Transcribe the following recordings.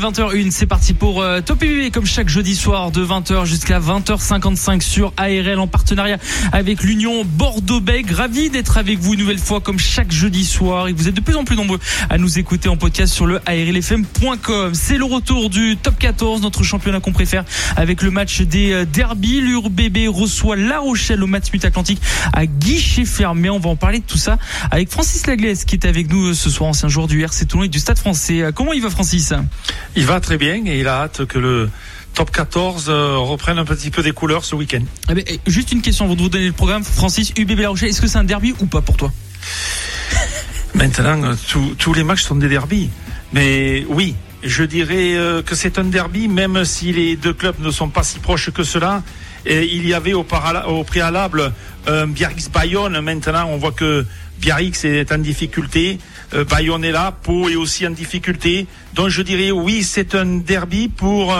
20h01, c'est parti pour euh, Top UBB comme chaque jeudi soir de 20h jusqu'à 20h55 sur ARL en partenariat avec l'Union Bordeaux-Bègles. Ravi d'être avec vous une nouvelle fois comme chaque jeudi soir et vous êtes de plus en plus nombreux à nous écouter en podcast sur le ARLFM.com. C'est le retour du Top 14, notre championnat qu'on préfère avec le match des euh, derbies. L'URBB reçoit La Rochelle au match Atlantique à guichet fermé. On va en parler de tout ça avec Francis Laglaise qui est avec nous euh, ce soir, ancien joueur du RC Toulon et du Stade français. Comment il va Francis? Il va très bien et il a hâte que le top 14 euh, reprenne un petit peu des couleurs ce week-end. Eh ben, eh, juste une question avant de vous donner le programme. Francis, UBB La Rochelle, est-ce que c'est un derby ou pas pour toi? Maintenant, euh, tous les matchs sont des derbys. Mais oui, je dirais euh, que c'est un derby, même si les deux clubs ne sont pas si proches que cela. Et il y avait au, au préalable un Biarritz-Bayonne. Maintenant, on voit que Biarritz est en difficulté. Euh, Bayonne est là, Pau est aussi en difficulté. Donc je dirais oui, c'est un derby pour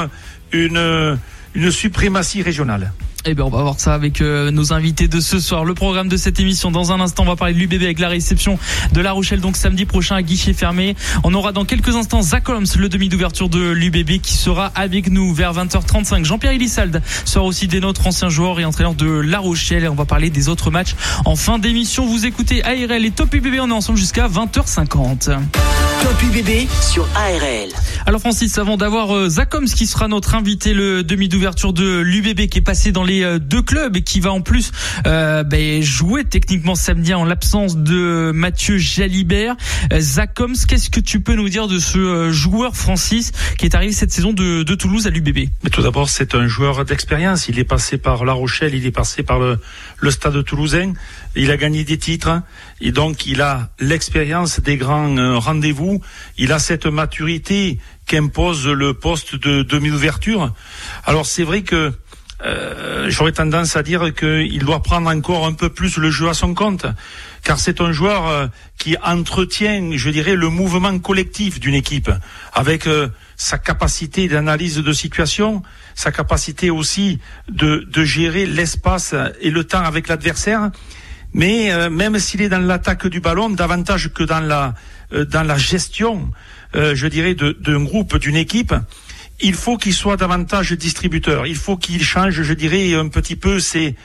une, une suprématie régionale. Eh bien, on va voir ça avec euh, nos invités de ce soir. Le programme de cette émission. Dans un instant, on va parler de l'UBB avec la réception de La Rochelle, donc samedi prochain à guichet fermé. On aura dans quelques instants Zach Holmes, le demi d'ouverture de l'UBB, qui sera avec nous vers 20h35. Jean-Pierre Elissalde sera aussi des nôtres, anciens joueurs et entraîneur de La Rochelle. Et on va parler des autres matchs en fin d'émission. Vous écoutez ARL et Top UBB. On est ensemble jusqu'à 20h50. Top UBB sur ARL. Alors Francis, avant d'avoir euh, Zach Holmes qui sera notre invité, le demi d'ouverture de l'UBB qui est passé dans les euh, deux clubs et qui va en plus euh, ben, jouer techniquement samedi en l'absence de Mathieu Jalibert. Euh, Zach qu'est-ce que tu peux nous dire de ce joueur Francis qui est arrivé cette saison de, Toulouse à l'UBB tout d'abord, c'est un joueur d'expérience. Il est passé par La Rochelle, il est passé par le, le Stade toulousain. Il a gagné des titres et donc il a l'expérience des grands rendez-vous. Il a cette maturité qu'impose le poste de demi-ouverture. Alors c'est vrai que euh, j'aurais tendance à dire qu'il doit prendre encore un peu plus le jeu à son compte, car c'est un joueur euh, qui entretient, je dirais, le mouvement collectif d'une équipe, avec euh, sa capacité d'analyse de situation, sa capacité aussi de, de gérer l'espace et le temps avec l'adversaire. Mais même s'il est dans l'attaque du ballon, davantage que dans la dans la gestion, je dirais, d'un groupe, d'une équipe, il faut qu'il soit davantage distributeur. Il faut qu'il change, je dirais, un petit peu ses,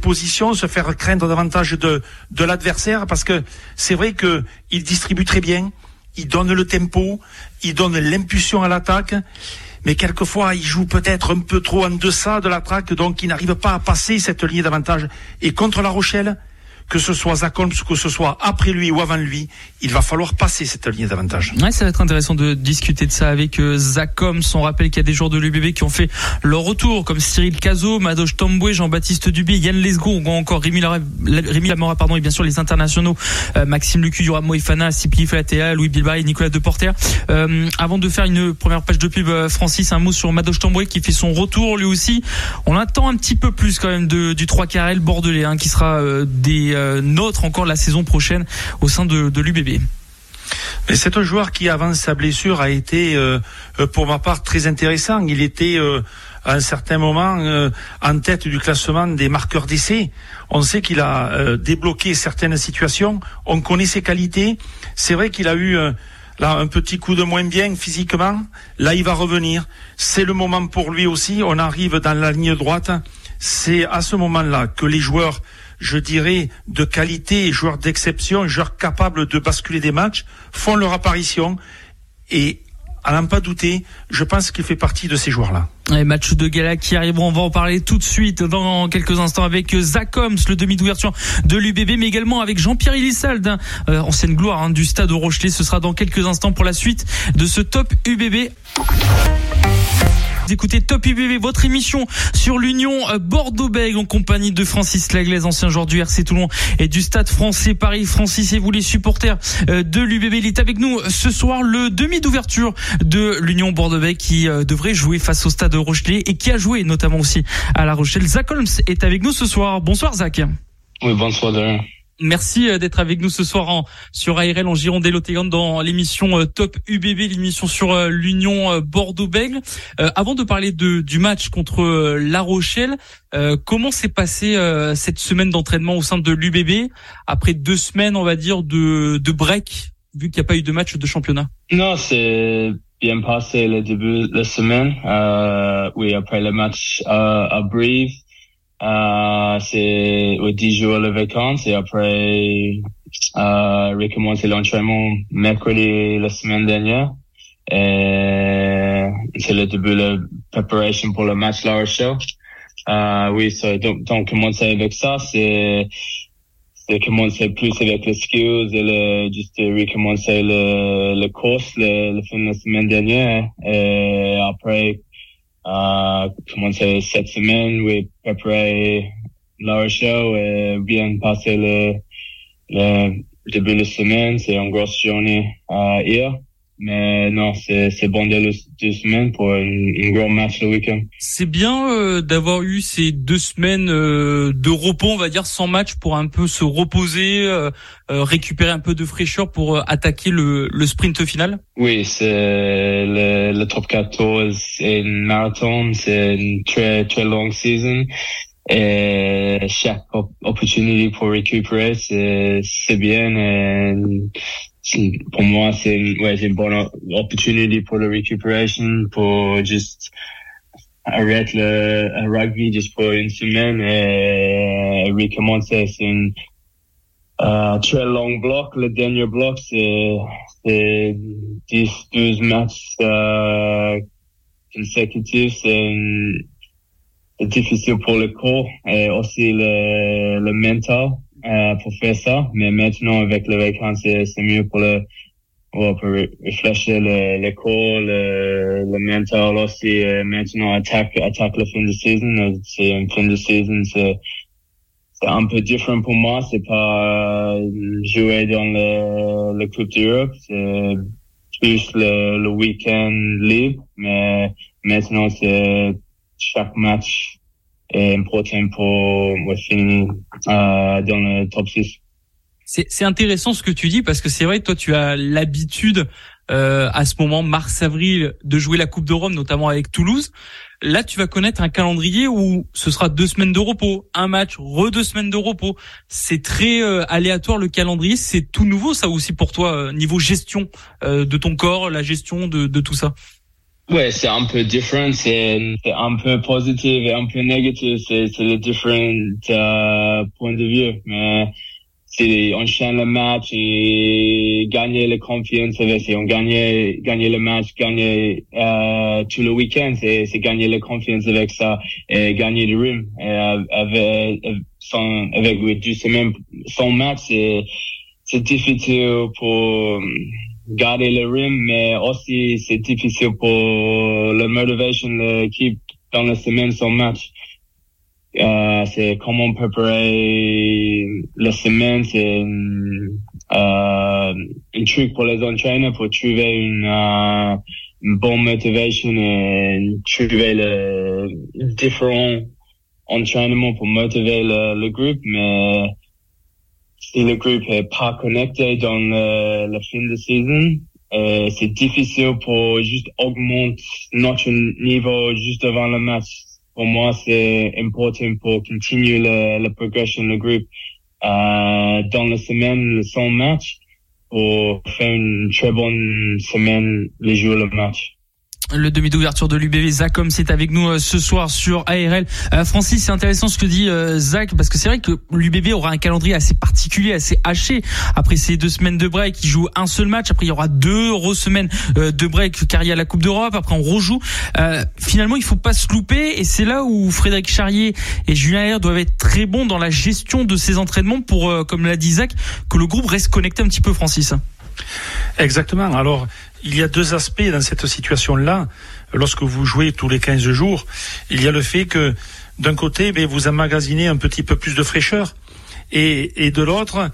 positions, se faire craindre davantage de, l'adversaire, parce que c'est vrai qu'il distribue très bien, il donne le tempo, il donne l'impulsion à l'attaque, mais quelquefois il joue peut-être un peu trop en deçà de l'attaque, donc il n'arrive pas à passer cette ligne d'avantage. Et contre La Rochelle, que ce soit Zach Holmes, que ce soit après lui ou avant lui, il va falloir passer cette ligne d'avantage. Ouais, ça va être intéressant de discuter de ça avec euh, Zach Holmes. On rappelle qu'il y a des joueurs de l'UBB qui ont fait leur retour, comme Cyril Cazot, Madoche Tomboué, Jean-Baptiste Dubé, Yann Lesgo, encore Rémi, Lamora, pardon, et bien sûr les internationaux, euh, Maxime Lucu, Yoram Moïfana, Sipli Flatea, Louis Bilbao et Nicolas Deporter. Euh, avant de faire une première page de pub, euh, Francis, un mot sur Madoche Tomboué qui fait son retour lui aussi. On attend un petit peu plus quand même de, du 3 carrel bordelais, hein, qui sera des euh, nôtres encore la saison prochaine au sein de, de l'UBB. Mais c'est un joueur qui, avant sa blessure, a été, euh, euh, pour ma part, très intéressant. Il était à un certain moment en tête du classement des marqueurs d'essai. On sait qu'il a débloqué certaines situations. On connaît ses qualités. C'est vrai qu'il a eu un petit coup de moins bien physiquement. Là, il va revenir. C'est le moment pour lui aussi. On arrive dans la ligne droite. C'est à ce moment-là que les joueurs je dirais, de qualité, joueurs d'exception, joueurs capables de basculer des matchs, font leur apparition. Et à n'en pas douter, je pense qu'il fait partie de ces joueurs-là. Les matchs de gala qui arrivent, on va en parler tout de suite dans quelques instants avec Zach Holmes, le demi d'ouverture de l'UBB, mais également avec Jean-Pierre Elissalde, hein, euh, ancienne gloire hein, du stade Rochelet. Ce sera dans quelques instants pour la suite de ce top UBB écoutez Top UBB, votre émission sur l'Union euh, Bordeaux-Bègles en compagnie de Francis Laglaise, ancien joueur du RC Toulon et du Stade français Paris. Francis et vous les supporters euh, de l'UBB, il est avec nous ce soir le demi d'ouverture de l'Union Bordeaux-Bègles qui euh, devrait jouer face au Stade Rochelet et qui a joué notamment aussi à La Rochelle. Zach Holmes est avec nous ce soir. Bonsoir Zach. Oui, bonsoir Merci euh, d'être avec nous ce soir en, sur ARL en Gironde et dans l'émission euh, Top UBB, l'émission sur euh, l'Union Bordeaux-Bègles. avant de parler de, du match contre La Rochelle, comment s'est passée cette semaine d'entraînement au sein de l'UBB après deux semaines, on va dire, de, de break, vu qu'il n'y a pas eu de match de championnat? Non, c'est bien passé le début de la semaine. oui, après le match à Brive. Euh, c'est aux 10 jours de vacances et après euh, recommencer l'entraînement mercredi la semaine dernière. C'est le début de la préparation pour le match La Rochelle. Euh, oui, so, donc, donc commencer avec ça, c'est c'est commencer plus avec les skills et le, juste recommencer le, le course le, le fin de la semaine dernière. Et après, uh, commencer cette semaine, oui, préparer la show et bien passer le, le début de semaine. C'est une grosse journée uh, hier. Mais non, c'est c'est bon de deux semaines pour un gros match le week-end. C'est bien euh, d'avoir eu ces deux semaines euh, de repos, on va dire, sans match pour un peu se reposer, euh, récupérer un peu de fraîcheur pour attaquer le, le sprint final? Oui, c'est le, le top 14 et une marathon, c'est une très très longue saison et chaque opportunité pour récupérer c'est c'est bien et pour moi, c'est ouais, une bonne opportunité pour la récupération, pour juste arrêter le rugby juste pour une semaine et recommencer. C'est un uh, très long bloc. Le dernier bloc, c'est, c'est 10, 12 matchs uh, consécutifs. C'est, difficile pour le corps et aussi le, le mental. Euh, pour faire ça. Mais maintenant, avec le vacances, c'est mieux pour le pour réfléchir le, le corps, le, le mental aussi. Euh, maintenant, attaque, attaque la fin de saison. C'est une fin de saison, c'est c'est un peu différent pour moi. C'est pas euh, jouer dans le, le Coupe d'Europe. C'est plus le, le week-end libre. Mais maintenant, c'est chaque match est important pour finir euh, dans le top 6. C'est intéressant ce que tu dis parce que c'est vrai, toi tu as l'habitude euh, à ce moment mars-avril de jouer la Coupe de Rome, notamment avec Toulouse. Là, tu vas connaître un calendrier où ce sera deux semaines de repos, un match, re deux semaines de repos. C'est très euh, aléatoire le calendrier. C'est tout nouveau ça aussi pour toi euh, niveau gestion euh, de ton corps, la gestion de, de tout ça. Ouais, c'est un peu différent, c'est un peu positif et un peu négatif, c'est les différents euh, points de vue. Mais c'est on chaîne le match et gagner la confiance c'est on gagne gagner le match, gagner euh, tout le week-end, c'est gagner la confiance avec ça et gagner le rythme. Et avec sans avec oui, deux semaines sans match, c'est c'est difficile pour garder le rythme, mais aussi c'est difficile pour la motivation de l'équipe dans la semaine sans match. Euh, c'est comment préparer la semaine, c'est euh, un truc pour les entraîneurs pour trouver une, euh, une bonne motivation et trouver le différent entraînement pour motiver le, le groupe, mais si le groupe est pas connecté dans le, la fin de saison, euh, c'est difficile pour juste augmenter notre niveau juste avant le match. Pour moi, c'est important pour continuer la, la progression du groupe. Euh, dans la semaine sans match pour faire une très bonne semaine les jours le match le demi d'ouverture de l'UBV. Zach, comme c'est avec nous euh, ce soir sur ARL. Euh, Francis, c'est intéressant ce que dit euh, Zach, parce que c'est vrai que l'UBB aura un calendrier assez particulier, assez haché. Après ces deux semaines de break, il joue un seul match. Après, il y aura deux semaines de break car il y a la Coupe d'Europe. Après, on rejoue. finalement, il faut pas se louper. Et c'est là où Frédéric Charrier et Julien Ayer doivent être très bons dans la gestion de ces entraînements pour, comme l'a dit Zach, que le groupe reste connecté un petit peu, Francis. Exactement. Alors, il y a deux aspects dans cette situation-là. Lorsque vous jouez tous les 15 jours, il y a le fait que, d'un côté, ben, vous emmagasinez un petit peu plus de fraîcheur. Et, de l'autre,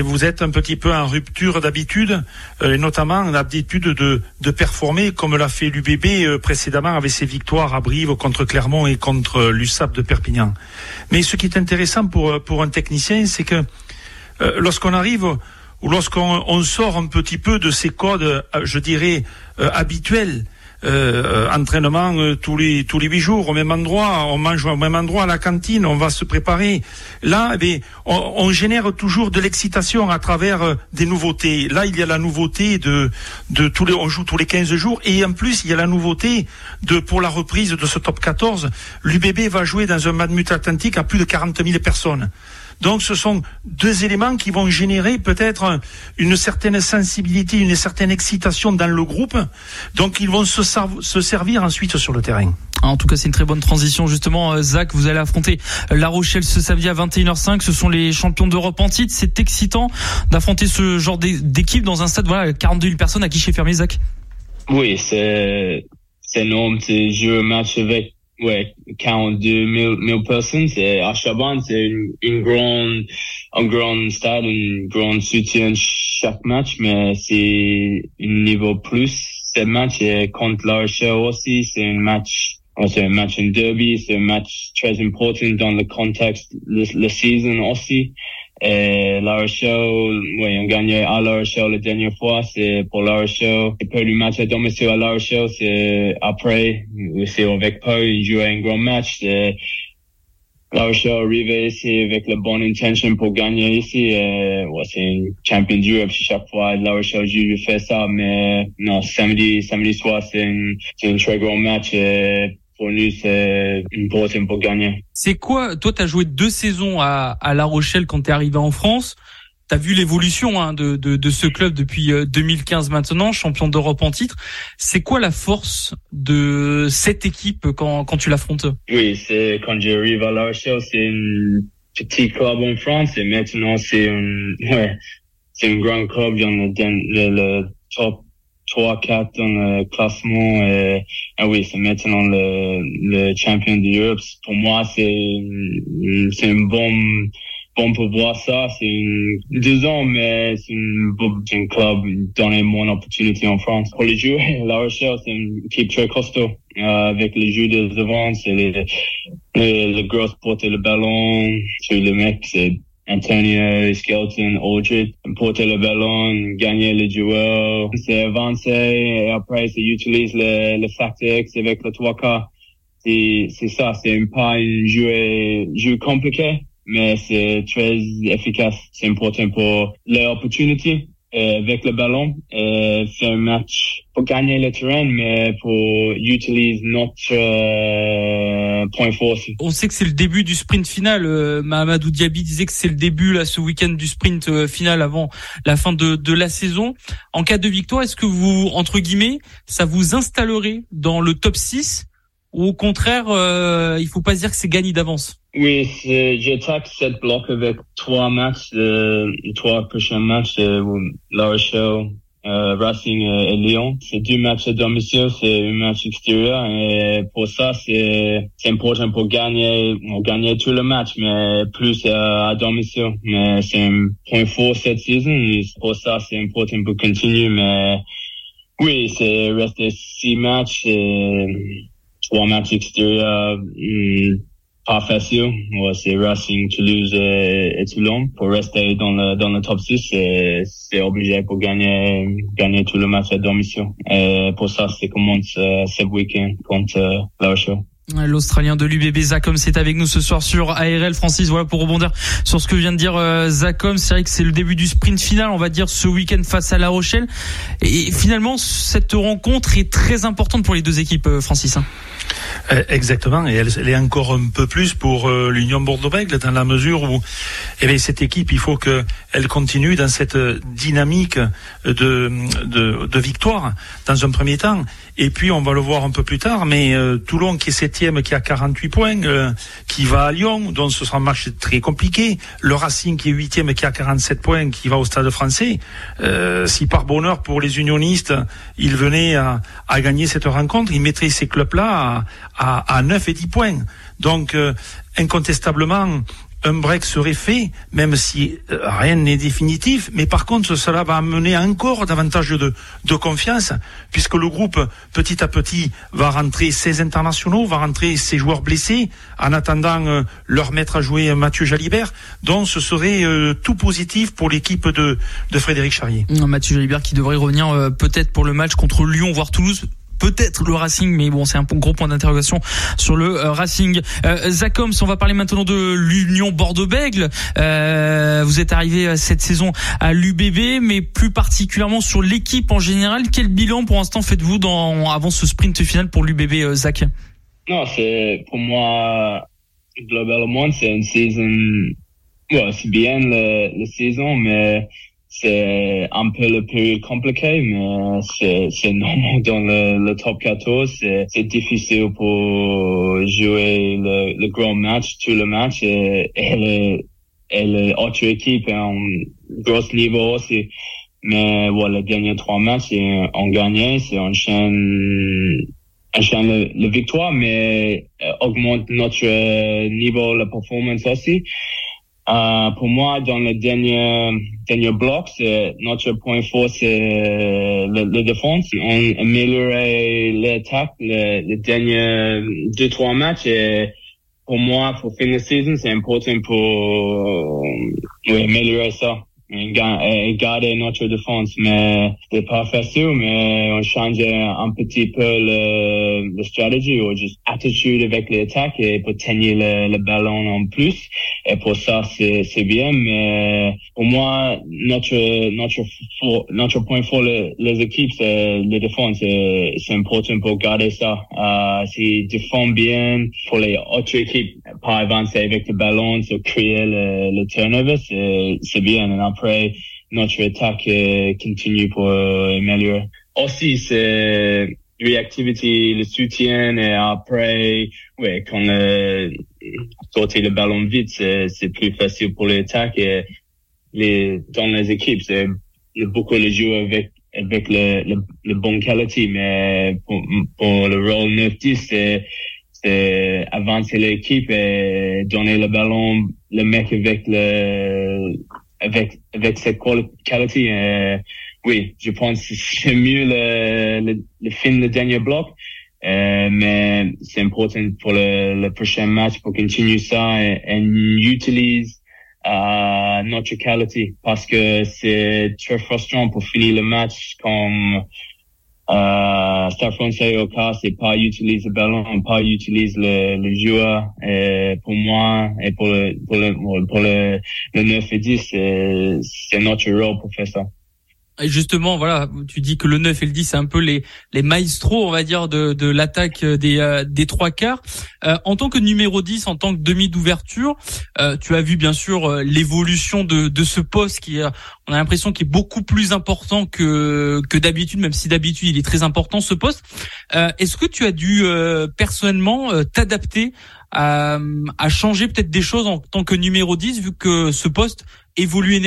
vous êtes un petit peu en rupture d'habitude, euh, et notamment l'habitude de, de performer comme l'a fait l'UBB euh, précédemment avec ses victoires à Brive contre Clermont et contre l'USAP de Perpignan. Mais ce qui est intéressant pour, un technicien, c'est que euh, lorsqu'on arrive lorsqu'on on sort un petit peu de ces codes, euh, je dirais, euh, habituels, euh, entraînement euh, tous les tous les huit jours au même endroit, on mange au même endroit à la cantine, on va se préparer. Là, eh on, génère toujours de l'excitation à travers euh, des nouveautés. Là, il y a la nouveauté de de tous les on joue tous les 15 jours et en plus il y a la nouveauté de pour la reprise de ce top 14, l'UBB va jouer dans un Madmut Atlantique à plus de 40 000 personnes. Donc ce sont deux éléments qui vont générer peut-être une certaine sensibilité, une certaine excitation dans le groupe. Donc ils vont se, serv- se servir ensuite sur le terrain. En tout cas, c'est une très bonne transition. Justement, euh, Zach, vous allez affronter La Rochelle ce samedi à 21h05. Ce sont les champions d'Europe en titre. C'est excitant d'affronter ce genre d'é- d'équipe dans un stade, voilà, 42 000 personnes à guichet fermé, Zach. Oui, c'est c'est énorme. C'est un match avec ouais 42 000, 000 personnes. C'est à Chaban, c'est une, une grande un grand stade, un grand soutien chaque match, mais c'est un niveau plus. Ce match est contre La Rochelle aussi. C'est un match c'est un match en derby, c'est un match très important dans le contexte de la saison aussi. Et La Rochelle, oui, on gagnait à La Rochelle la dernière fois, c'est pour La Rochelle. Et puis le match à domicile à La Rochelle, c'est après, c'est avec Pau, ils jouaient un grand match. C'est La Rochelle arrivait ici avec la bonne intention pour gagner ici. Et, ouais, c'est une champion d'Europe chaque fois. Rochelle joue, je fais ça, mais non, samedi, samedi soir, c'est un, c'est un très grand match. Et pour nous, c'est important pour gagner. C'est quoi Toi, t'as joué deux saisons à, à La Rochelle quand t'es arrivé en France. T'as vu l'évolution hein, de, de, de ce club depuis euh, 2015 maintenant, champion d'Europe en titre. C'est quoi la force de cette équipe quand, quand tu l'affrontes? Oui, c'est quand j'arrive à La Rochelle, c'est un petit club en France et maintenant c'est un, ouais, c'est un grand club dans le, dans le, le top 3, 4 dans le classement et, ah oui, c'est maintenant le, le champion d'Europe. Pour moi, c'est, c'est un bon, bon pour voir ça. C'est une- deux ans, mais c'est un club donner mon opportunité en France. Pour les joueurs, La Rochelle, c'est une équipe très costaud. Euh, avec les jeux de devant, c'est les, les, les gros porter le ballon. C'est le mec, c'est Antonio, Skelton, Aldred, porter le ballon, gagner le duel, c'est avancer, et après, c'est utiliser le, le X avec le 3K. C'est, c'est ça, c'est un pas un jeu, jeu compliqué, mais c'est très efficace. C'est important pour l'opportunité euh, avec le ballon, euh, faire un match pour gagner le terrain, mais pour utiliser notre euh, point fort. On sait que c'est le début du sprint final. Mahamadou Diaby disait que c'est le début là ce week-end du sprint final avant la fin de, de la saison. En cas de victoire, est-ce que vous entre guillemets ça vous installerait dans le top 6 ou au contraire il faut pas dire que c'est gagné d'avance? Oui, j'attaque cette bloc avec trois matchs, euh, trois prochains matchs, euh, La Rochelle, euh, Racing euh, et Lyon. C'est deux matchs à domicile, c'est un match extérieur. Et pour ça, c'est important pour gagner, gagner tout le match, mais plus euh, à domicile. Mais c'est un point fort cette saison. et Pour ça, c'est important pour continuer. Mais oui, c'est rester six matchs, et trois matchs extérieurs. hum, pas facile. Ouais, c'est Racing, Toulouse et, et Toulon. Pour rester dans le, dans le top 6, c'est, obligé pour gagner, gagner tout le match à domicile. Et pour ça, c'est commence euh, ce week-end contre euh, La Rochelle. L'Australien de l'UBB Zacom c'est avec nous ce soir sur ARL Francis voilà pour rebondir sur ce que vient de dire euh, Zacom c'est vrai que c'est le début du sprint final on va dire ce week-end face à La Rochelle et finalement cette rencontre est très importante pour les deux équipes euh, Francis hein. Euh, Exactement, et elle, elle est encore un peu plus pour euh, l'Union Bordeaux-Bègles dans la mesure où eh bien, cette équipe, il faut qu'elle continue dans cette dynamique de, de, de victoire dans un premier temps. Et puis on va le voir un peu plus tard, mais euh, Toulon qui est septième, qui a 48 points, euh, qui va à Lyon, donc ce sera un match très compliqué. Le Racing qui est huitième, qui a 47 points, qui va au Stade Français. Euh, si par bonheur pour les unionistes, ils venaient à, à gagner cette rencontre, ils mettraient ces clubs-là à, à, à 9 et 10 points. Donc euh, incontestablement, un break serait fait, même si euh, rien n'est définitif, mais par contre cela va amener encore davantage de, confiance, puisque le groupe petit à petit va rentrer ses internationaux, va rentrer ses joueurs blessés, en attendant euh, leur mettre à jouer Mathieu Jalibert, donc ce serait euh, tout positif pour l'équipe de, de Frédéric Charrier. Mathieu Jalibert qui devrait revenir peut-être pour le match contre Lyon, voire Toulouse peut-être le Racing, mais bon, c'est un gros point d'interrogation sur le euh, Racing. Euh, Zacoms, on va parler maintenant de l'Union Bordeaux-Bègle. Euh, vous êtes arrivé euh, cette saison à l'UBB, mais plus particulièrement sur l'équipe en général. Quel bilan pour l'instant faites-vous dans avant ce sprint final pour l'UBB, Zach? Non, c'est pour moi globalement c'est une saison. Ouais, c'est bien la saison, mais c'est un peu le plus compliqué, mais c'est, c'est normal dans le, le top 14. C'est, c'est difficile pour jouer le, le grand match, tout le match, et, et, le, et les autres équipes en gros niveau aussi. Mais voilà, les trois matchs, on gagne, c'est on chaîne, on chaîne le, le victoire, mais augmente notre niveau, la performance aussi. Euh, pour moi, dans le dernier dernier bloc, notre point fort, c'est le, le, défense. On améliorait l'attaque les, les derniers deux trois matchs et pour moi, pour finir la saison, c'est important pour oui, améliorer ça garder notre défense. Mais c'est pas facile, mais on change un petit peu le, le stratégie ou juste attitude avec l'attaque et pour tenir le, le, ballon en plus. Et pour ça, c'est, c'est bien. Mais pour moi, notre, notre, notre point fort, les, les équipes, c'est la défense. C'est, c'est important pour garder ça. Euh, si défend bien pour les autres équipes, pas avancer avec le ballon, se créer le, le turnover, c'est, c'est bien. Et après, notre attaque euh, continue pour euh, améliorer. Aussi, c'est réactivité, le soutien et après, ouais, quand le, sortir le ballon vite, c'est, plus facile pour l'attaque et les, dans les équipes, c'est beaucoup de joueurs avec avec le, le, le bon qualité, mais pour, pour le rôle 9-10, c'est, c'est avancer l'équipe et donner le ballon, le mec avec le, avec avec cette qualité. Euh, oui, je pense que c'est mieux le, le, le film le dernier bloc. Euh, mais c'est important pour le, le, prochain match pour continuer ça et, et utilise euh, notre qualité parce que c'est très frustrant pour finir le match comme euh, Star Français au cas, c'est pas utiliser le ballon, pas utiliser le, le joueur. Et pour moi et pour le pour le pour le, le 9 et 10, c'est notre rôle pour faire ça. Et justement, voilà, tu dis que le 9 et le 10, c'est un peu les maestros, on va dire, de, de l'attaque des euh, des trois quarts. Euh, en tant que numéro 10, en tant que demi d'ouverture, euh, tu as vu bien sûr euh, l'évolution de de ce poste qui, on a l'impression, qui est beaucoup plus important que que d'habitude, même si d'habitude il est très important ce poste. Est-ce que tu as dû personnellement t'adapter à, à changer peut-être des choses en tant que numéro 10, vu que ce poste évolue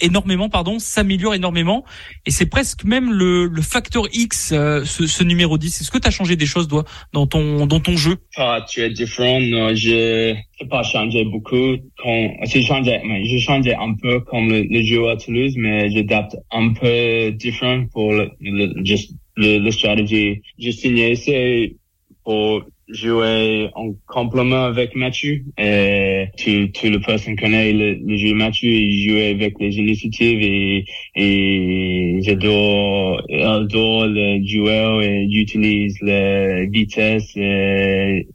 énormément, pardon, s'améliore énormément, et c'est presque même le, le facteur X, euh, ce, ce, numéro 10. Est-ce que tu as changé des choses, toi, dans ton dans ton jeu? Ah, tu es différent. Non, je n'ai pas changé beaucoup. Quand j'ai changé, j'ai changé un peu comme le, le, jeu à Toulouse, mais j'adapte un peu différent pour le, le, le, le stratégie. J'ai signé c'est pour jouer en complément avec Mathieu. Et tout, tout le personne connaît le, le jeu Mathieu. Il joue avec les initiatives et, et j'adore, adore le joueur et j'utilise la vitesse et,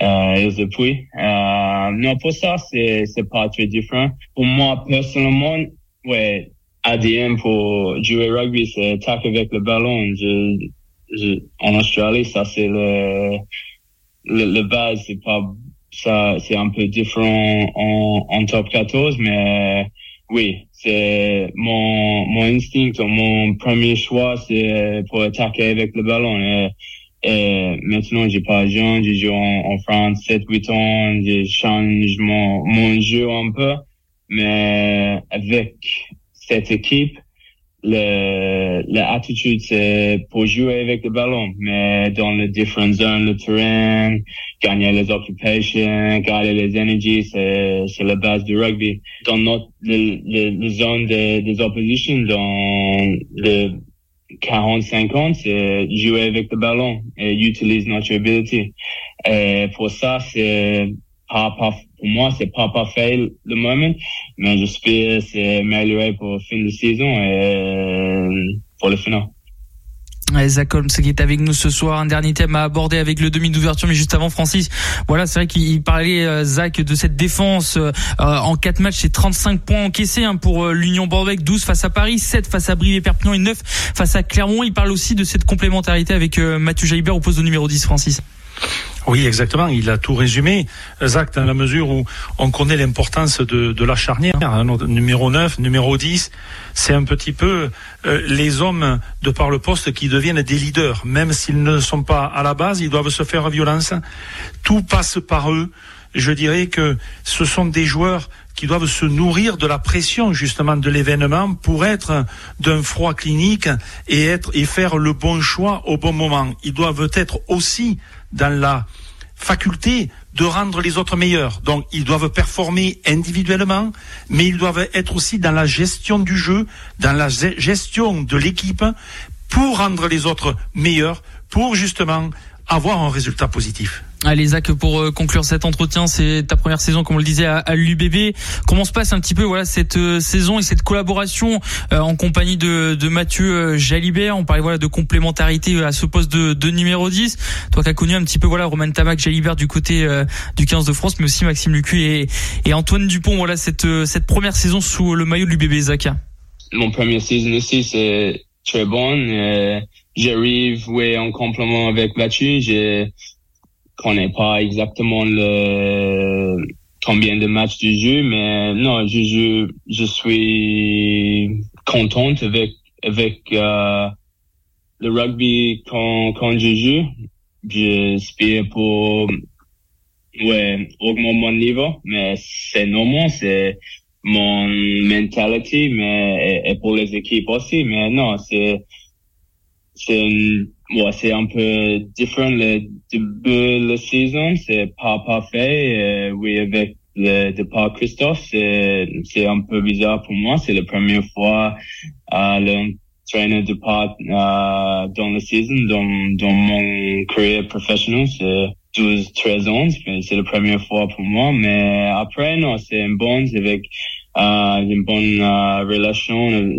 euh, depuis. Euh, non, pour ça, c'est, c'est pas très différent. Pour moi, personnellement, ouais, ADM pour jouer rugby, c'est attaquer avec le ballon. Je, je, en Australie, ça c'est le, le, le base, c'est pas ça, c'est un peu différent en, en top 14, mais oui, c'est mon mon instinct, mon premier choix, c'est pour attaquer avec le ballon. Et, et maintenant, j'ai pas jeune, j'ai joué en, en, France 7-8 ans, j'ai changé mon, mon jeu un peu, mais avec cette équipe, l'attitude, c'est pour jouer avec le ballon, mais dans les différentes zones, le terrain, gagner les occupations, garder les énergies, c'est, c'est la base du rugby. Dans notre, le, zone des oppositions, dans le 40-50, c'est jouer avec le ballon et utiliser notre ability. Et pour ça, c'est pas, pas, pour moi, c'est pas parfait le moment, mais j'espère c'est amélioré pour la fin de saison et euh, pour le final. Zach Holmes qui est avec nous ce soir. Un dernier thème à aborder avec le demi d'ouverture, mais juste avant Francis. Voilà, c'est vrai qu'il parlait euh, Zach de cette défense euh, en 4 matchs, c'est 35 points encaissés hein, pour l'Union Bordeaux, 12 face à Paris, 7 face à Brive et Perpignan et 9 face à Clermont. Il parle aussi de cette complémentarité avec Mathieu Jalibert au poste de numéro 10, Francis. Oui, exactement. Il a tout résumé, Zach, dans la mesure où on connaît l'importance de, de, la charnière. Hein, numéro 9, numéro 10, c'est un petit peu euh, les hommes de par le poste qui deviennent des leaders. Même s'ils ne sont pas à la base, ils doivent se faire violence. Tout passe par eux. Je dirais que ce sont des joueurs qui doivent se nourrir de la pression justement de l'événement pour être d'un froid clinique et être et faire le bon choix au bon moment. Ils doivent être aussi dans la faculté de rendre les autres meilleurs. Donc ils doivent performer individuellement, mais ils doivent être aussi dans la gestion du jeu, dans la gestion de l'équipe, pour rendre les autres meilleurs, pour justement avoir un résultat positif. Allez Zach, pour euh, conclure cet entretien, c'est ta première saison, comme on le disait, à, l'UBB. Comment se passe un petit peu voilà cette euh, saison et cette collaboration euh, en compagnie de, de Mathieu Jalibert? On parlait voilà de complémentarité à ce poste de, de numéro 10. Toi qui as connu un petit peu voilà Romain Tamac, Jalibert du côté du 15 de France, mais aussi Maxime Lucu et, et Antoine Dupont. Voilà cette cette première saison sous le maillot de l'UBB, Zach. Mon première saison ici, c'est très bon. J'arrive ouais, en complément avec Mathieu. Connais pas exactement le combien de matchs du jeu, mais non, je, je, je suis contente avec avec euh, le rugby quand quand je joue. J'espère pour ouais augmenter mon niveau, mais c'est normal, c'est mon mentalité, mais et, pour les équipes aussi, mais non, c'est c'est ouais, c'est un peu différent le début de la saison, c'est pas parfait. Euh, oui, avec le départ Christophe, c'est un peu bizarre pour moi. C'est la première fois euh, le trainer départ euh, dans la saison, dans dans mon carrière professionnelle. C'est 12, 13 ans, c'est la première fois pour moi. Mais après, non, c'est un bon avec une bonne euh, relation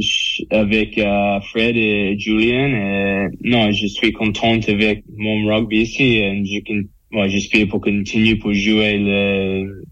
avec euh, Fred et Julien. Et, non, je suis contente avec mon rugby ici et je, j'espère pour continuer pour jouer le,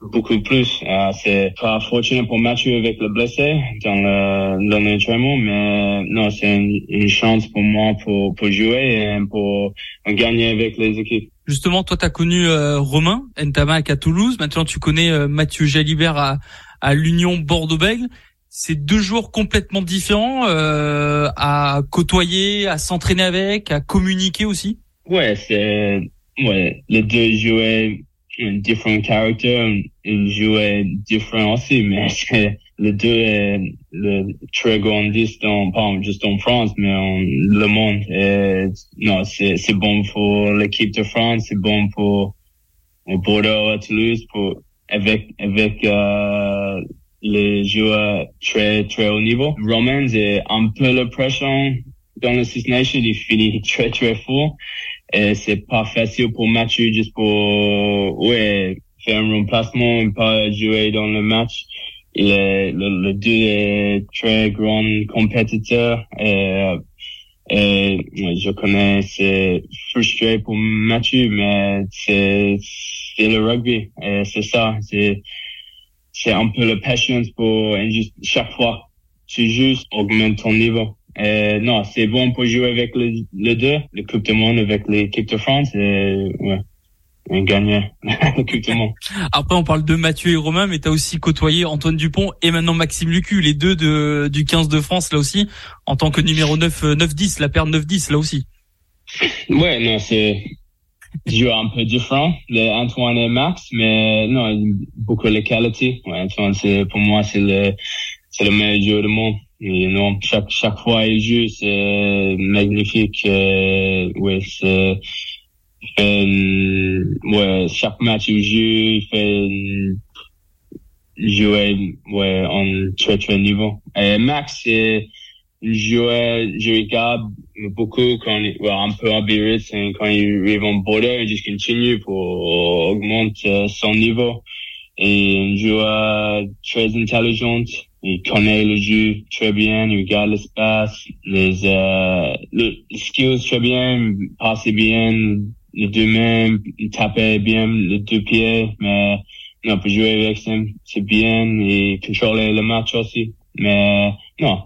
beaucoup plus. Euh, c'est pas fortuné pour Mathieu avec le blessé dans le dans l'entraînement, mais non, c'est une, chance pour moi pour pour jouer et pour gagner avec les équipes. Justement, toi, tu as connu euh, Romain Ntamak à Toulouse. Maintenant, tu connais euh, Mathieu Jalibert à, à l'Union Bordeaux-Bègles. C'est deux jours complètement différents euh, à côtoyer, à s'entraîner avec, à communiquer aussi. Ouais, c'est ouais, les deux jouaient un différent caractère, ils jouaient différent aussi, mais les deux est le très grandissent dans, pas juste en France, mais en le monde. Et, non, c'est, c'est bon pour l'équipe de France, c'est bon pour, pour Bordeaux à Toulouse, pour, avec, avec, euh, les joueurs très, très haut niveau. Roman, c'est un peu la pression dans le Six Nations, il finit très, très fort. Et c'est pas facile pour Mathieu juste pour, ouais, faire un remplacement et pas jouer dans le match. Il est, le, le deux est très grand compétiteur et, et je connais, c'est frustré pour Mathieu, mais c'est, c'est le rugby c'est ça, c'est, c'est un peu la patience pour chaque fois tu juste augmentes ton niveau. Euh, non, c'est bon pour jouer avec le, le deux, le Coupe du Monde avec l'équipe de France. Et, ouais, et gagner Coupe du Monde. Après, on parle de Mathieu et Romain, mais tu as aussi côtoyé Antoine Dupont et maintenant Maxime Lucu, les deux de, du 15 de France, là aussi, en tant que numéro 9, 9-10, la paire 9-10, là aussi. Ouais, non, c'est jouer un peu différent, les Antoine et Max, mais non, beaucoup de qualités. Antoine, c'est, pour moi, c'est le, c'est le meilleur joueur du monde. Non, chaque chaque fois il joue, c'est magnifique. Euh, ouais, c'est ouais chaque match il joue, il fait jouer ouais en très très niveau. Et Max, c'est jouait, je regarde beaucoup quand il ouais, un peu et quand il arrive en Bordeaux, il juste continue pour augmenter son niveau. Et un joueur très intelligent, il connaît le jeu très bien, il regarde l'espace, les, euh, les skills très bien, passe bien, les deux mains, taper bien les deux pieds, mais non, pour jouer avec ça, c'est bien et contrôler le match aussi. Mais non,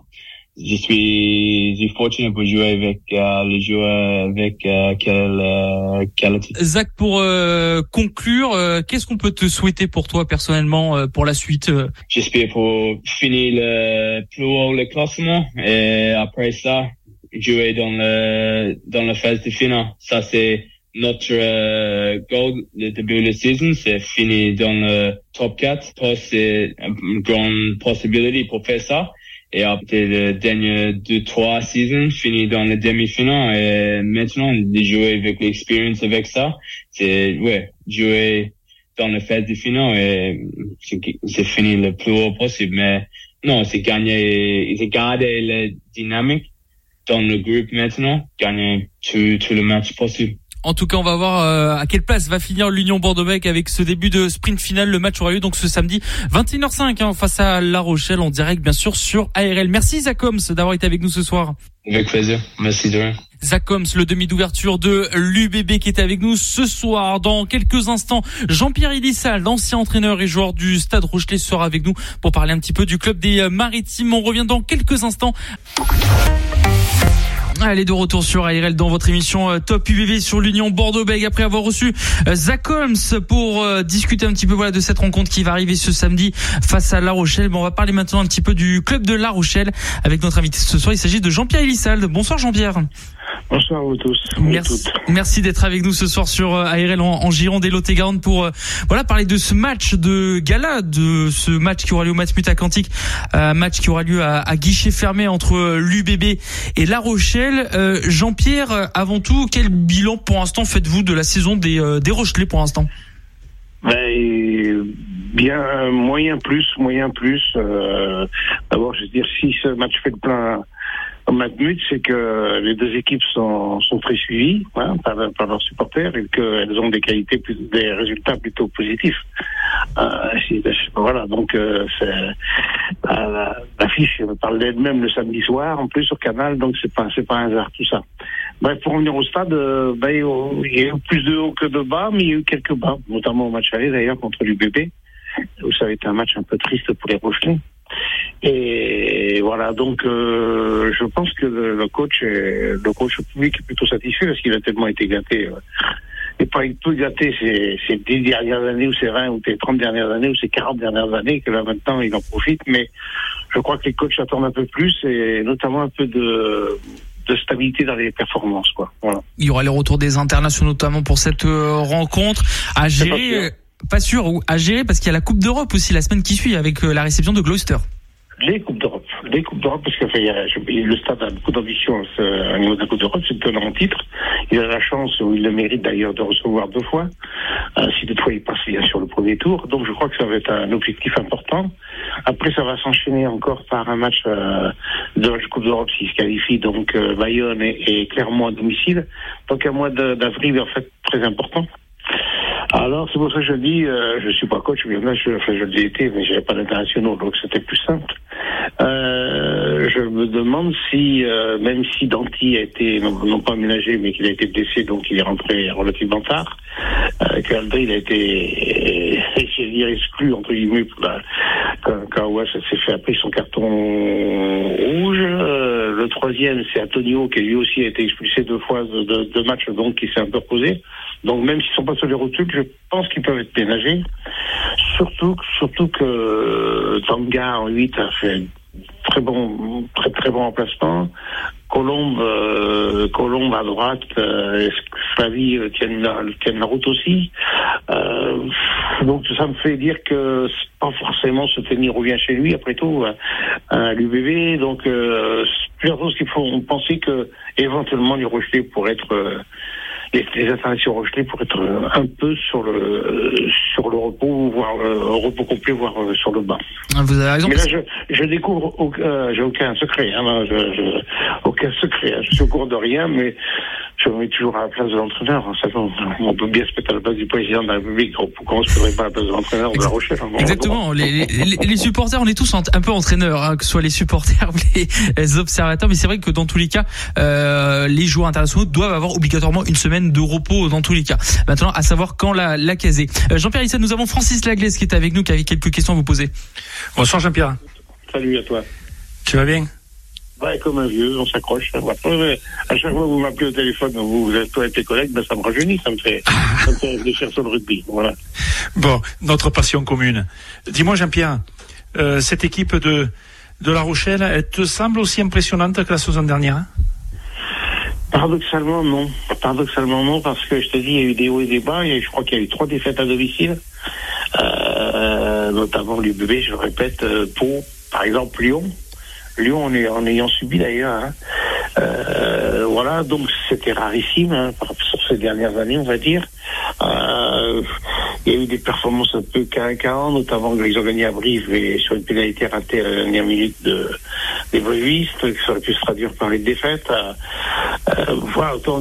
je suis, fortunate pour jouer avec euh, les joueurs avec euh, quelle euh. Zach, pour euh, conclure, euh, qu'est-ce qu'on peut te souhaiter pour toi personnellement pour la suite J'espère pour finir le plus haut le classement et après ça jouer dans le dans la phase de finale. Ça c'est notre euh, goal le début de la saison, c'est finir dans le top 4. C'est une grande possibilité pour faire ça. Et après les dernières deux, trois saisons, fini dans le demi-finale. Et maintenant, de jouer avec l'expérience avec ça, c'est, ouais, jouer dans le phase de finale et c'est fini le plus haut possible. Mais non, c'est gagner, c'est garder la dynamique dans le groupe maintenant, gagner tout, tout le match possible. En tout cas, on va voir euh, à quelle place va finir l'Union Bordeaux-Bègles avec ce début de sprint final. Le match aura lieu donc ce samedi 21h05 hein, face à La Rochelle en direct bien sûr sur ARL. Merci Zacoms d'avoir été avec nous ce soir. Avec plaisir. Merci de rien. Zacoms, le demi d'ouverture de l'UBB qui est avec nous ce soir. Dans quelques instants, Jean-Pierre Elissal, l'ancien entraîneur et joueur du Stade Rochelet, sera avec nous pour parler un petit peu du club des Maritimes. On revient dans quelques instants. Allez de retour sur ARL dans votre émission euh, Top UBB sur l'Union Bordeaux-Bègles après avoir reçu euh, Zach Holmes pour euh, discuter un petit peu voilà de cette rencontre qui va arriver ce samedi face à La Rochelle. Bon, on va parler maintenant un petit peu du club de La Rochelle avec notre invité ce soir. Il s'agit de Jean-Pierre Elissalde. Bonsoir Jean-Pierre. Bonsoir à vous tous. Merci, merci d'être avec nous ce soir sur ARL en, en Gironde et Lot-et-Garonne pour voilà parler de ce match de gala, de ce match qui aura lieu au Matmut Atlantique, euh, match qui aura lieu à, à guichet fermé entre l'UBB et La Rochelle. Euh, Jean-Pierre, avant tout, quel bilan pour l'instant faites-vous de la saison des, euh, des Rochelais pour l'instant? Ben, bien moyen plus, moyen plus. D'abord, je veux dire, si ce match fait le plein Matmut, c'est que les deux équipes sont, sont très suivies hein, par, par, leurs supporters et qu'elles ont des qualités, des résultats plutôt positifs. Euh, voilà, donc euh, l'affiche la, parle d'elle-même le samedi soir, en plus sur Canal, donc c'est pas pas un hasard tout ça. Bref, pour revenir au stade, euh, ben, il y a eu plus de haut que de bas, mais il y a eu quelques bas, notamment au match aller d'ailleurs contre l'UBB, où ça a été un match un peu triste pour les Rochelais. Et voilà, donc euh, je pense que le, coach, est, le coach public est plutôt satisfait parce qu'il a tellement été gâté. Euh, et pas tout gâté ces, ces 10 dernières années ou ces 20 ou ces 30 dernières années ou ces 40 dernières années que là maintenant il en profite. Mais je crois que les coachs attendent un peu plus et notamment un peu de de stabilité dans les performances. Quoi. Voilà. Il y aura les retours des internationaux notamment pour cette euh, rencontre à gérer pas sûr, ou à gérer parce qu'il y a la Coupe d'Europe aussi la semaine qui suit avec euh, la réception de Gloucester. Les Coupes d'Europe. Les Coupes d'Europe, parce que le stade a beaucoup d'ambition au niveau de la Coupe d'Europe, c'est tenant en titre. Il a la chance, ou il le mérite d'ailleurs, de recevoir deux fois. Euh, si toutefois il passe bien sur le premier tour. Donc je crois que ça va être un objectif important. Après, ça va s'enchaîner encore par un match euh, de la Coupe d'Europe s'il se qualifie, donc Bayonne et, et Clermont à domicile. Donc un mois d'avril, en fait, très important. Alors, c'est pour ça que je dis, euh, je suis pas coach, mais je, enfin, je l'ai été, mais j'avais pas d'internationaux, donc c'était plus simple. Euh, je me demande si, euh, même si Danti a été, non, pas aménagé, mais qu'il a été blessé, donc il est rentré relativement tard, euh, il a été, j'ai dire, exclu, entre guillemets, quand, quand ça s'est fait après son carton rouge. Euh, le troisième, c'est Antonio, qui lui aussi a été expulsé deux fois de, de, de match, donc qui s'est un peu. Donc même s'ils sont pas sur les rotules, je pense qu'ils peuvent être ménagés. Surtout, surtout que Tanga en 8 a fait très bon, très très bon emplacement. Colombe, euh, Colombe à droite, euh, Flavie tienne la, tienne la route aussi? donc ça me fait dire que pas forcément ce tenir revient chez lui après tout à l'UBB. Donc plusieurs choses qui font penser que éventuellement les Rochelais pourraient être les, les installations Rochelet pour être euh, un peu sur le euh, sur le repos, voire le euh, repos complet, voire sur le bas. Ah, vous avez raison. Mais là, je, je découvre, aucun, j'ai aucun secret, hein, je, je, aucun secret. Hein, je suis au courant de rien, mais je me mets toujours à la place de l'entraîneur. On peut bien se mettre à la place du président de la République. Pourquoi on se mettrait pas à la place de l'entraîneur de la Rochelle hein, Exactement. Les, les, les, supporters, on est tous un peu entraîneurs, hein, que ce soit les supporters ou les, observateurs. Mais c'est vrai que dans tous les cas, euh, les joueurs internationaux doivent avoir obligatoirement une semaine de repos dans tous les cas. Maintenant, à savoir quand la, la caser. Euh, Jean-Pierre Issa, nous avons Francis Laglaise qui est avec nous, qui avait quelques questions à vous poser. Bonsoir Jean-Pierre. Salut à toi. Tu vas bien? Ouais, comme un vieux, on s'accroche. À chaque fois que vous m'appelez au téléphone, vous, vous êtes toi et tes collègues, ben, ça me rajeunit, ça me fait, ça me fait réfléchir sur le rugby. Voilà. Bon, notre passion commune. Dis-moi, Jean-Pierre, euh, cette équipe de, de La Rochelle, elle te semble aussi impressionnante que la saison dernière hein? Paradoxalement, non. Paradoxalement, non, parce que je te dis, il y a eu des hauts et des bas. Et je crois qu'il y a eu trois défaites à domicile, euh, notamment l'UBB, je le répète, euh, Pau, par exemple Lyon. Lyon en, ayant subi d'ailleurs. Hein. Euh, voilà, donc c'était rarissime hein, sur ces dernières années, on va dire. Euh, il y a eu des performances un peu carrément, notamment quand ils ont gagné à Brive et sur une pénalité ratée à la dernière minute de, des Brivistes, qui aurait pu se traduire par les défaites. Euh, voilà, autant,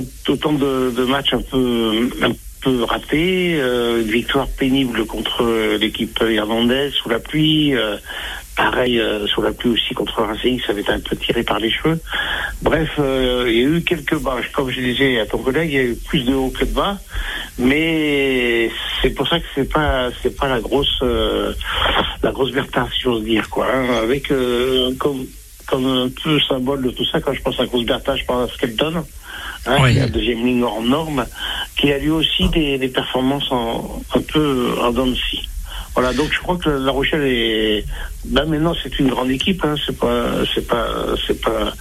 de, matchs un peu, un peu ratés, une victoire pénible contre l'équipe irlandaise sous la pluie, Pareil euh, sur la pluie aussi contre Racing, ça avait été un peu tiré par les cheveux. Bref, euh, il y a eu quelques bas. Comme je disais à ton collègue, il y a eu plus de hauts que de bas. Mais c'est pour ça que c'est pas c'est pas la grosse euh, la grosse Bertha, si j'ose dire quoi. Hein. avec comme comme un peu symbole de tout ça, quand je pense à grosse Bertha, je pense à Skelton. Hein, oui. la deuxième ligne en norme, qui a eu aussi des, des performances en, un peu en dents de scie. Voilà, donc je crois que La Rochelle est. Ben maintenant, c'est une grande équipe. Hein. C'est pas, c'est pas, c'est pas,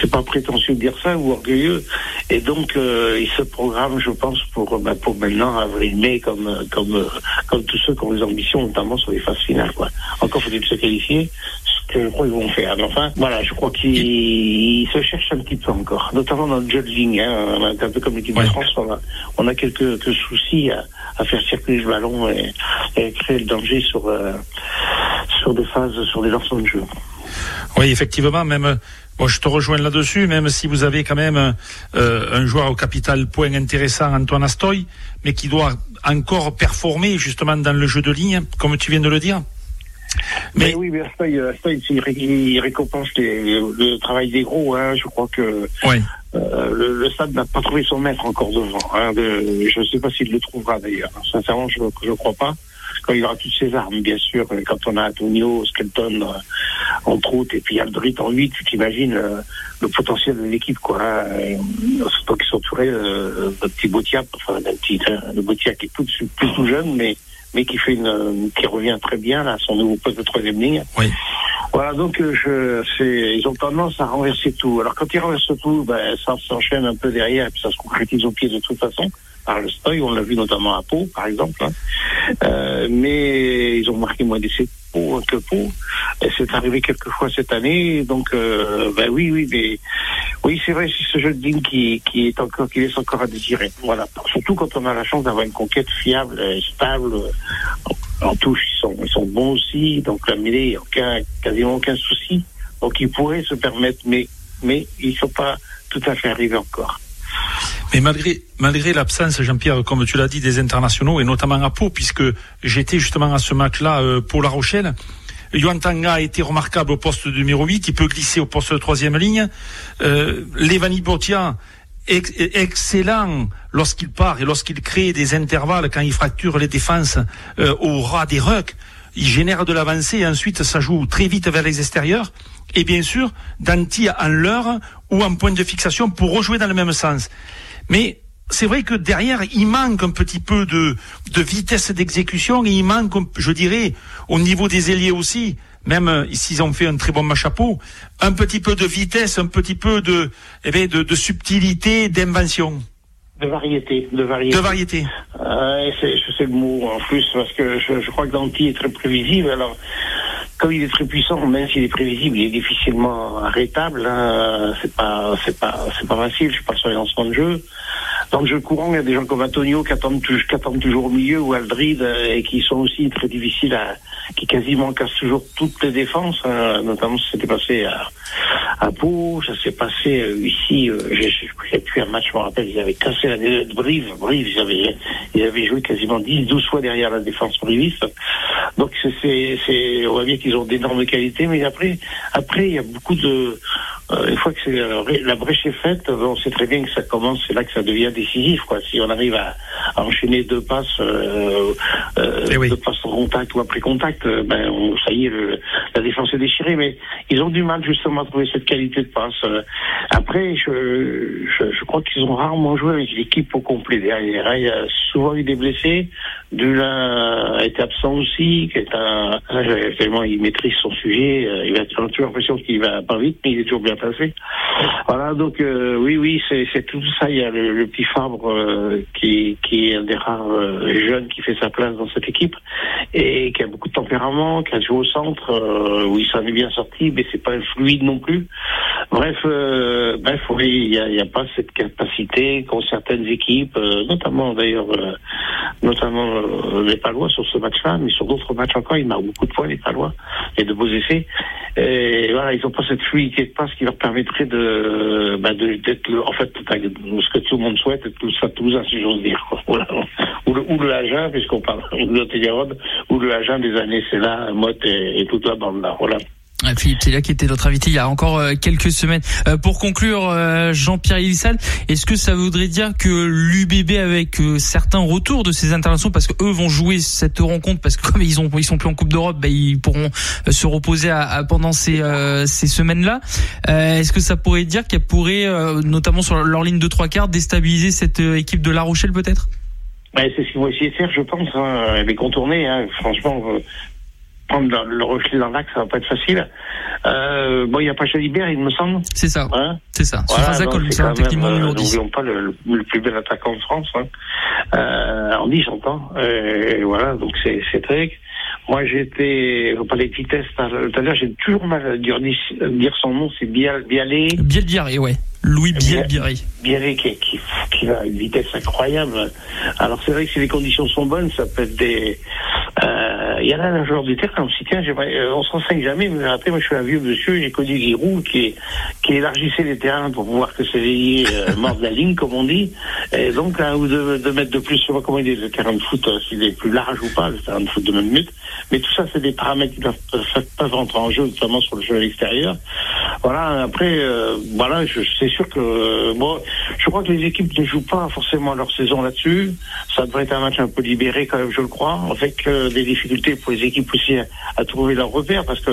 c'est pas prétentieux de dire ça ou orgueilleux. Et donc, euh, il se programme, je pense, pour ben, pour maintenant avril-mai, comme comme comme tous ceux qui ont des ambitions, notamment sur les phases finales. Quoi. Encore faut-il se qualifier, ce que je crois qu'ils vont faire. Mais enfin, voilà, je crois qu'ils se cherchent un petit peu encore, notamment dans le jeu de ligne. Hein. Un peu comme l'équipe de France, on a, on a quelques, quelques soucis à, à faire circuler le ballon et, et créer le danger sur, euh, sur des phases, sur des lancements de jeu. Oui, effectivement, même. Bon, je te rejoins là-dessus, même si vous avez quand même euh, un joueur au capital point intéressant, Antoine Astoy, mais qui doit encore performer justement dans le jeu de ligne, comme tu viens de le dire. Mais, mais oui, mais Astoy il récompense les, le travail des gros. Hein. Je crois que. Euh, le, le, stade n'a pas trouvé son maître encore devant. Hein, de, je ne sais pas s'il le trouvera d'ailleurs. Sincèrement, je ne crois pas. Quand il aura toutes ses armes, bien sûr. Quand on a Antonio, Skelton euh, entre autres, et puis Aldrit en 8, tu t'imagines euh, le potentiel de l'équipe, quoi. Surtout qu'ils sont entourés d'un petit Botiap, enfin d'un petit, le Botiap qui est tout, plus tout jeune, mais mais qui fait une, qui revient très bien là, son nouveau poste de troisième ligne. Oui. Voilà, donc euh, je, c'est, ils ont tendance à renverser tout. Alors quand ils renversent tout, ben, ça s'enchaîne un peu derrière et puis ça se concrétise au pied de toute façon par le stoy. On l'a vu notamment à Pau, par exemple. Hein. Euh, mais ils ont marqué moins d'essais Pau que Pau. Et c'est arrivé quelques fois cette année. Donc, euh, ben oui, oui, mais oui, c'est vrai, c'est ce jeu de ligne qui, qui est encore, qui laisse encore à désirer. Voilà. Surtout quand on a la chance d'avoir une conquête fiable, et stable. En touche, ils sont, ils sont bons aussi. Donc la mêlée, aucun, quasiment aucun souci. Donc ils pourraient se permettre, mais, mais ils ne sont pas tout à fait arrivés encore. Mais malgré, malgré l'absence, Jean-Pierre, comme tu l'as dit, des internationaux, et notamment à Pau, puisque j'étais justement à ce match-là euh, pour La Rochelle, Yohan Tanga a été remarquable au poste numéro 8, il peut glisser au poste de troisième ligne. Euh, Levani Botia, excellent lorsqu'il part et lorsqu'il crée des intervalles, quand il fracture les défenses euh, au ras des rucks, il génère de l'avancée et ensuite ça joue très vite vers les extérieurs. Et bien sûr, Danti en l'heure ou en point de fixation pour rejouer dans le même sens. Mais c'est vrai que derrière, il manque un petit peu de, de vitesse d'exécution et il manque, je dirais, au niveau des ailiers aussi même euh, s'ils ont fait un très bon match à peau, un petit peu de vitesse, un petit peu de, eh bien, de subtilité, d'invention. De variété, de variété. De variété. Euh, c'est, je sais le mot en plus parce que je, je crois que Danti est très prévisible. Alors, comme il est très puissant, même s'il est prévisible, il est difficilement arrêtable. Hein. C'est pas, c'est pas, c'est pas facile. Je suis pas sur les lancements de jeu. Dans le jeu courant, il y a des gens comme Antonio qui attendent, toujours au milieu ou Aldrid euh, et qui sont aussi très difficiles à, qui quasiment cassent toujours toutes les défenses. Hein. Notamment, ça s'était passé à, à Pau, ça s'est passé euh, ici. Euh, j'ai, plus un match, je me rappelle, ils avaient cassé la de Brive. Brive, ils avaient, joué quasiment 10, 12 fois derrière la défense briviste. Donc c'est, c'est, on voit bien qu'ils ont d'énormes qualités, mais après, après, il y a beaucoup de, une fois que la brèche est faite, on sait très bien que ça commence, c'est là que ça devient décisif, quoi. Si on arrive à, à enchaîner deux passes, euh, euh, Eh oui. deux passes en contact ou après contact, euh, ben, on- ça y est, le, la défense est déchirée, mais ils ont du mal justement à trouver cette qualité de passe. Euh, Après, je, je, je crois qu'ils ont rarement joué avec l'équipe au complet derrière. hein. Il y a souvent eu des blessés. Dulin a été absent aussi, qui est un, tellement il maîtrise son sujet. Il a toujours l'impression qu'il va pas vite, mais il est toujours bien placé. Voilà, donc euh, oui, oui, c'est c'est tout ça. Il y a le, le petit Euh, qui, est un des rares euh, jeunes qui fait sa place dans cette équipe et qui a beaucoup de tempérament, qui a joué au centre euh, où il s'en est bien sorti, mais c'est pas fluide non plus. Bref, bref, oui, il n'y a, pas cette capacité qu'ont certaines équipes, notamment d'ailleurs, notamment les Palois sur ce match-là, mais sur d'autres matchs encore, ils marquent beaucoup de points les Palois et de beaux essais. Et voilà, ils n'ont pas cette fluidité de passe qui leur permettrait de, bah, d'être, en fait, ce que tout le monde souhaite, être le Stade Toulousain, si j'ose dire. Voilà. Ou le, ou le puisqu'on parle de Télérobe, ou le Agen des années, c'est là, Motte et, et toute la bande là. Voilà. Ah, Philippe Tellia qui était notre invité il y a encore euh, quelques semaines. Euh, pour conclure, euh, Jean-Pierre Ilissal, est-ce que ça voudrait dire que l'UBB avec certains retours de ces internationaux, parce que eux vont jouer cette rencontre, parce que comme ils ont ils sont plus en Coupe d'Europe, bah, ils pourront se reposer à, à- pendant ces semaines-là. Est-ce que ça pourrait dire qu'elle pourrait, notamment sur leur ligne de trois quarts, déstabiliser cette équipe de La Rochelle peut-être? C'est ce qu'ils vont essayer de faire, je pense. Hein, les contourner, hein. franchement, prendre le, le reflet dans l'axe, ça va pas être facile. Euh, bon, il n'y a pas Chalibert, il me semble. C'est ça, Hein c'est ça. Voilà, Faza donc un quand techniquement même, euh, numéro 10. N'oublions pas le, le, le plus bel attaquant de France. Hein. Euh, en 10, j'entends. Et voilà, donc c'est c'est très. Moi, j'étais, parlez de vitesse tout à l'heure, j'ai toujours mal à dire, dire son nom, c'est Bial, Bialé. Bielbiaré, ouais. Louis Bien. Bielbiaré. Biarré qui, qui, qui va à une vitesse incroyable. Alors c'est vrai que si les conditions sont bonnes, ça peut être des. Euh, Il y en a un joueur du terrain aussi. Tiens, j'aimerais- euh, on se renseigne jamais, mais après moi je suis un vieux monsieur, j'ai connu Giroud qui, qui élargissait les terrains pour pouvoir que ces ailiers euh, mordent la ligne, comme on dit. Et donc un ou deux, deux mètres de plus, je sais pas comment il est le terrain de foot, euh, s'il est plus large ou pas, le terrain de foot de 9 minutes. Mais tout ça, c'est des paramètres qui peuvent, rentrer en jeu, notamment sur le jeu à l'extérieur. Voilà, après, euh, voilà, c'est sûr que euh, je crois que les équipes ne jouent pas forcément leur saison là-dessus. Ça devrait être un match un peu libéré quand même, je le crois, avec euh, des difficultés pour les équipes aussi à, trouver leur repère, parce que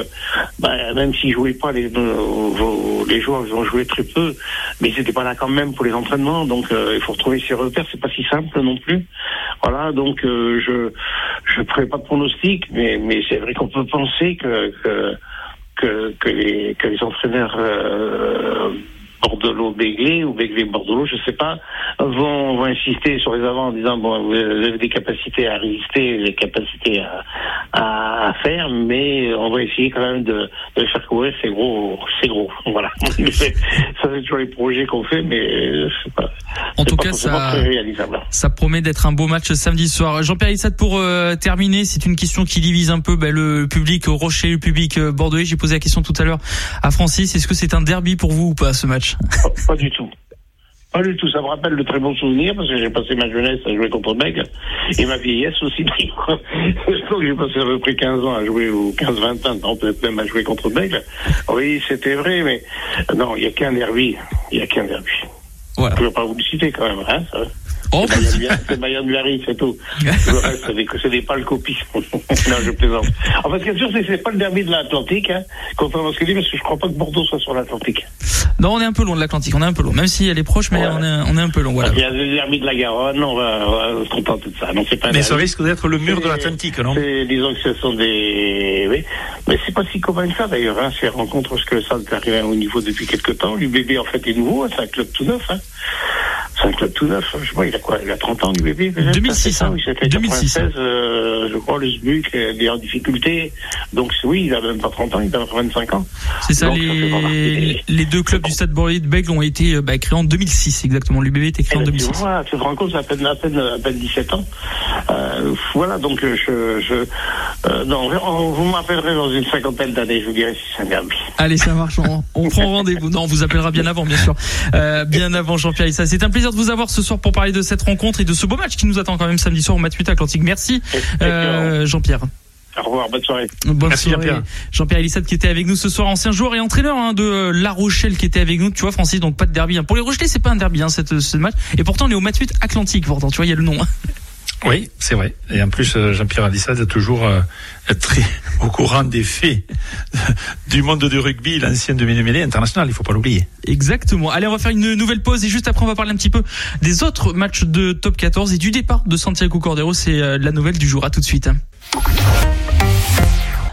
bah, même s'ils jouaient pas, les, les joueurs ils ont joué très peu, mais ils n'étaient pas là quand même pour les entraînements, donc il faut retrouver ses repères, c'est pas si simple non plus. Voilà, donc je je ferai pas de pronostic, mais c'est vrai qu'on peut penser que que les que les entraîneurs euh, Bordelot Béglé ou Béglé Bordelot, je sais pas, vont, vont insister sur les avants en disant bon vous avez des capacités à résister, des capacités à, à, à faire, mais on va essayer quand même de, de faire courir, c'est gros, c'est gros, voilà. Ça c'est toujours les projets qu'on fait, mais euh, c'est pas, En tout pas cas, ça, ça promet d'être un beau match samedi soir. Jean-Pierre Issat, pour euh, terminer, c'est une question qui divise un peu ben, le public rocher, le public euh, bordelais. J'ai posé la question tout à l'heure à Francis. Est-ce que c'est un derby pour vous ou pas ce match? Pas, pas du tout. Pas du tout. Ça me rappelle de très bons souvenirs parce que j'ai passé ma jeunesse à jouer contre Bègle et ma vieillesse aussi. Que j'ai passé à peu près 15 ans à jouer ou 15-20 ans, non, peut-être même à jouer contre Bègle. Oui, c'était vrai, mais non, il n'y a qu'un derby. Il n'y a qu'un derby. Voilà. Je ne vais pas vous le citer quand même, hein, ça. Oh, C'est Bayern- C'est tout. Le reste, c'est des, des pâles copies. non, je plaisante. En fait, ce qui est sûr, c'est que c'est pas le derby de l'Atlantique, hein, contrairement à ce que dit, parce que je crois pas que Bordeaux soit sur l'Atlantique. non, on est un peu loin de l'Atlantique. On est un peu loin, même si elle est proche, mais Ouais. on est, on est un peu loin. Voilà. Il y a le derby de la Garonne, on va, on va se contenter de ça. Non, c'est pas un Mais ça risque d'être le mur de l'Atlantique, non c'est- Disons que ce sont des. Oui. Mais c'est pas si commun que ça d'ailleurs, hein, ces rencontres, parce que ça est arrivé à un haut niveau depuis quelque temps. L'UBB en fait est nouveau, hein, c'est un club tout neuf. Hein. C'est un club tout neuf. Je pas, il a quoi Il a 30 ans, du bébé 2006, hein. Oui, 2006. 96, euh, je crois, le SBUC est en difficulté. Donc oui, il a même pas 30 ans, il a 25 ans. C'est ça, Donc, ça les, deux clubs du Stade Bordeaux Bègle ont été euh, bah, créés en 2006, exactement. L'UBB était créé en Eh ben, 2006. Tu vois, tu te rends compte, à peine, à peine, à peine 17 ans. Euh, voilà, donc je, je euh, non, on- vous m'appellerez dans une cinquantaine d'années, je vous dirai si c'est un derby. Allez, ça marche. On, on prend rendez-vous. Non, on vous appellera bien avant, bien sûr. Bien avant, Jean-Pierre Issa. C'est un plaisir de vous avoir ce soir pour parler de cette rencontre et de ce beau match qui nous attend quand même samedi soir au Match 8 Atlantique. Merci, euh, Jean-Pierre. Au revoir, bonne soirée. Bonne Merci, soirée. Jean-Pierre. Jean-Pierre Elissade qui était avec nous ce soir, ancien joueur et entraîneur hein, de euh, La Rochelle qui était avec nous. Tu vois, Francis, donc pas de derby. hein. Pour les Rochelais, c'est pas un derby, hein, cette, ce match. Et pourtant, on est au Match 8 Atlantique. Pourtant, tu vois, il y a le nom. Oui, c'est vrai. Et en plus, euh, Jean-Pierre Alissade est toujours euh, très au courant des faits du monde du rugby, l'ancien demi-mêlée international, il faut pas l'oublier. Exactement. Allez, on va faire une nouvelle pause et juste après, on va parler un petit peu des autres matchs de top 14 et du départ de Santiago Cordero. C'est euh, la nouvelle du jour. À tout de suite.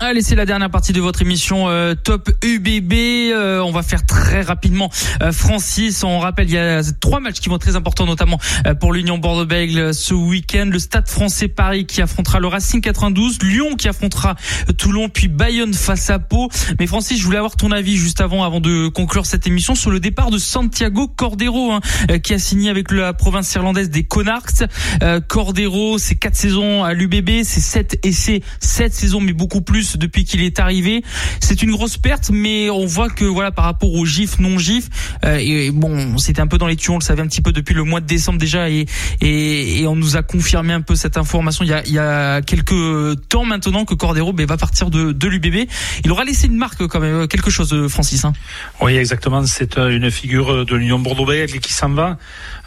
Allez, c'est la dernière partie de votre émission euh, Top UBB. Euh, on va faire très rapidement. Euh, Francis, on rappelle, il y a trois matchs qui vont être très importants, notamment euh, pour l'Union Bordeaux-Bègles ce week-end. Le Stade Français Paris qui affrontera le Racing 92, Lyon qui affrontera Toulon, puis Bayonne face à Pau. Mais Francis, je voulais avoir ton avis juste avant, avant de conclure cette émission, sur le départ de Santiago Cordero, hein, qui a signé avec la province irlandaise des Connards. Cordero, c'est quatre saisons à l'UBB, c'est sept essais, sept saisons, mais beaucoup plus depuis qu'il est arrivé. C'est une grosse perte, mais on voit que voilà par rapport aux gifs, non gifs, euh, et bon, c'était un peu dans les tuyaux, on le savait un petit peu depuis le mois de décembre déjà, et on nous a confirmé un peu cette information il y a, il quelques temps maintenant que Cordero ben, va partir de, l'UBB. Il aura laissé une marque quand même, quelque chose, euh, Francis. Hein. Oui, exactement. C'est euh, une figure de l'Union Bordeaux-Bègles qui s'en va.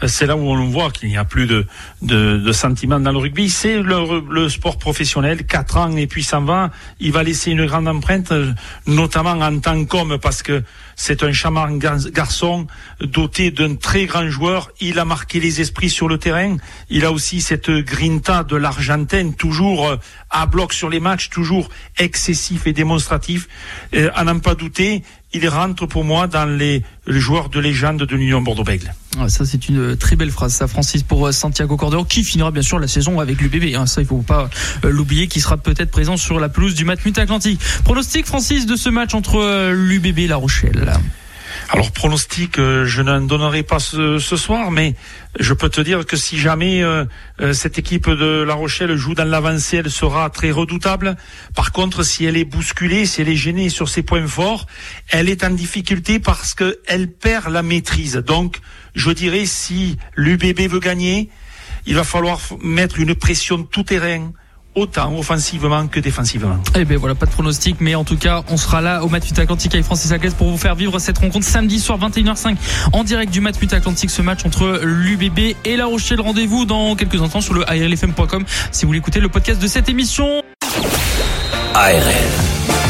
Euh, C'est là où on voit qu'il n'y a plus de, de, sentiments dans le rugby. C'est le, sport professionnel. Quatre ans et puis s'en va. Il va laisser une grande empreinte, euh, notamment en tant qu'homme, parce que c'est un charmant gar- garçon doté d'un très grand joueur. Il a marqué les esprits sur le terrain. Il a aussi cette grinta de l'Argentine, toujours euh, à bloc sur les matchs, toujours excessif et démonstratif. Euh, à n'en pas douter, il rentre pour moi dans les, joueurs de légende de l'Union Bordeaux-Bègles. Ah, ça, c'est une très belle phrase, ça, Francis, pour euh, Santiago Cordero, qui finira bien sûr la saison avec l'UBB. Hein, ça, il faut pas euh, l'oublier, qui sera peut-être présent sur la pelouse du Matmut Atlantique. Pronostic, Francis, de ce match entre euh, l'UBB et La Rochelle? Alors pronostic, euh, je n'en donnerai pas ce, soir, mais je peux te dire que si jamais euh, euh, cette équipe de La Rochelle joue dans l'avancée, elle sera très redoutable. Par contre, si elle est bousculée, si elle est gênée sur ses points forts, elle est en difficulté parce qu'elle perd la maîtrise. Donc, je dirais si l'UBB veut gagner, il va falloir mettre une pression tout terrain, autant offensivement que défensivement. Eh ben voilà, pas de pronostic, mais en tout cas, on sera là au Matmut Atlantique avec Francis Agles pour vous faire vivre cette rencontre samedi soir 21h05 en direct du Matmut Atlantique, ce match entre l'UBB et La Rochelle. Rendez-vous dans quelques instants sur le ARLFM.com si vous voulez écouter le podcast de cette émission. ARL.